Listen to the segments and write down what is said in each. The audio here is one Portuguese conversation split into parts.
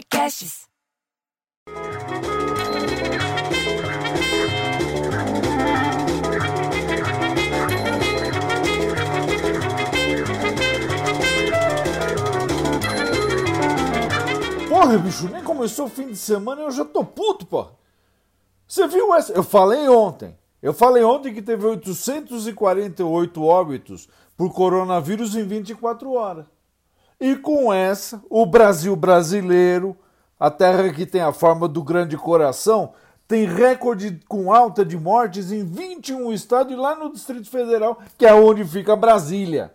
Podcasts. Porra, bicho, nem começou o fim de semana e eu já tô puto, porra. Você viu essa? Eu falei ontem. Eu falei ontem que teve 848 óbitos por coronavírus em 24 horas. E com essa, o Brasil brasileiro, a terra que tem a forma do grande coração, tem recorde com alta de mortes em 21 estados e lá no Distrito Federal, que é onde fica Brasília.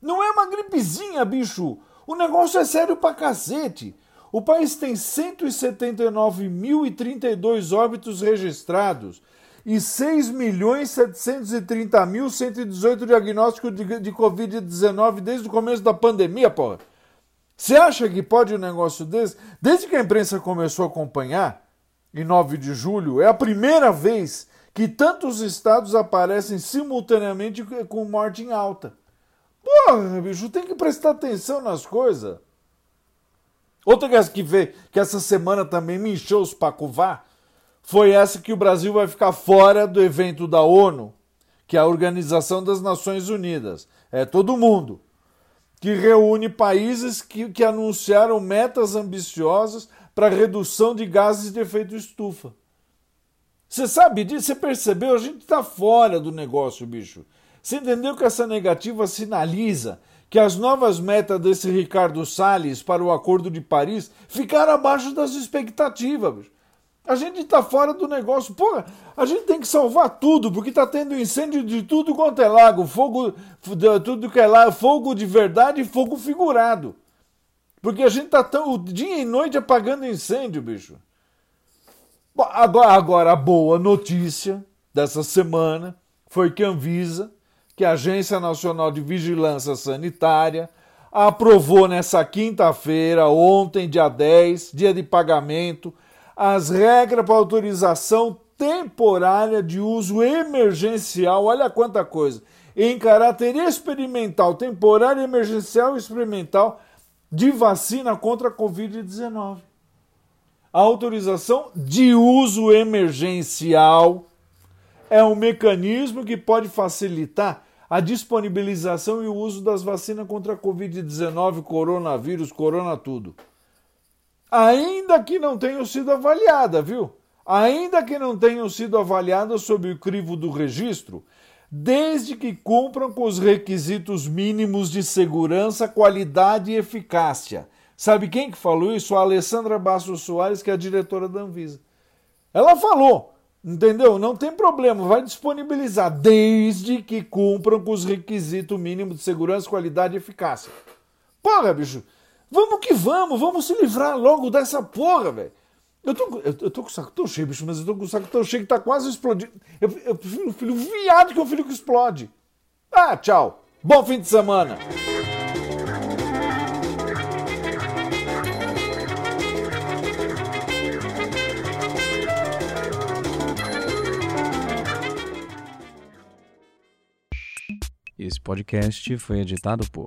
Não é uma gripezinha, bicho. O negócio é sério pra cacete. O país tem 179.032 óbitos registrados e 6.730.118 diagnósticos de, de Covid-19 desde o começo da pandemia, porra. Você acha que pode um negócio desse? Desde que a imprensa começou a acompanhar, em 9 de julho, é a primeira vez que tantos estados aparecem simultaneamente com morte em alta. Porra, bicho, tem que prestar atenção nas coisas. Outra que, veio, que essa semana também me encheu os pacuvá foi essa que o Brasil vai ficar fora do evento da ONU, que é a Organização das Nações Unidas. É todo mundo. Que reúne países que, que anunciaram metas ambiciosas para redução de gases de efeito estufa. Você sabe disso? Você percebeu? A gente está fora do negócio, bicho. Você entendeu que essa negativa sinaliza que as novas metas desse Ricardo Salles para o Acordo de Paris ficaram abaixo das expectativas. A gente está fora do negócio. Porra, a gente tem que salvar tudo, porque está tendo incêndio de tudo quanto é lago, fogo, tudo que é lá, fogo de verdade e fogo figurado. Porque a gente está tão dia e noite apagando incêndio, bicho. Agora, agora, a boa notícia dessa semana foi que a Anvisa que a Agência Nacional de Vigilância Sanitária aprovou nessa quinta-feira, ontem, dia 10, dia de pagamento, as regras para autorização temporária de uso emergencial, olha quanta coisa, em caráter experimental, temporário, emergencial e experimental de vacina contra a Covid-19. A autorização de uso emergencial é um mecanismo que pode facilitar a disponibilização e o uso das vacinas contra a Covid-19, coronavírus, corona tudo. Ainda que não tenham sido avaliadas, viu? Ainda que não tenham sido avaliadas sob o crivo do registro, desde que cumpram com os requisitos mínimos de segurança, qualidade e eficácia. Sabe quem que falou isso? A Alessandra Bastos Soares, que é a diretora da Anvisa. Ela falou Entendeu? Não tem problema, vai disponibilizar, desde que cumpram com os requisitos mínimos de segurança, qualidade e eficácia. Porra, bicho, vamos que vamos, vamos se livrar logo dessa porra, velho. Eu tô, eu, eu, tô com o saco tão cheio, bicho, mas eu tô com o saco tão cheio que tá quase explodindo. Eu, eu prefiro um filho viado que um filho que explode. Ah, tchau. Bom fim de semana. Esse podcast foi editado por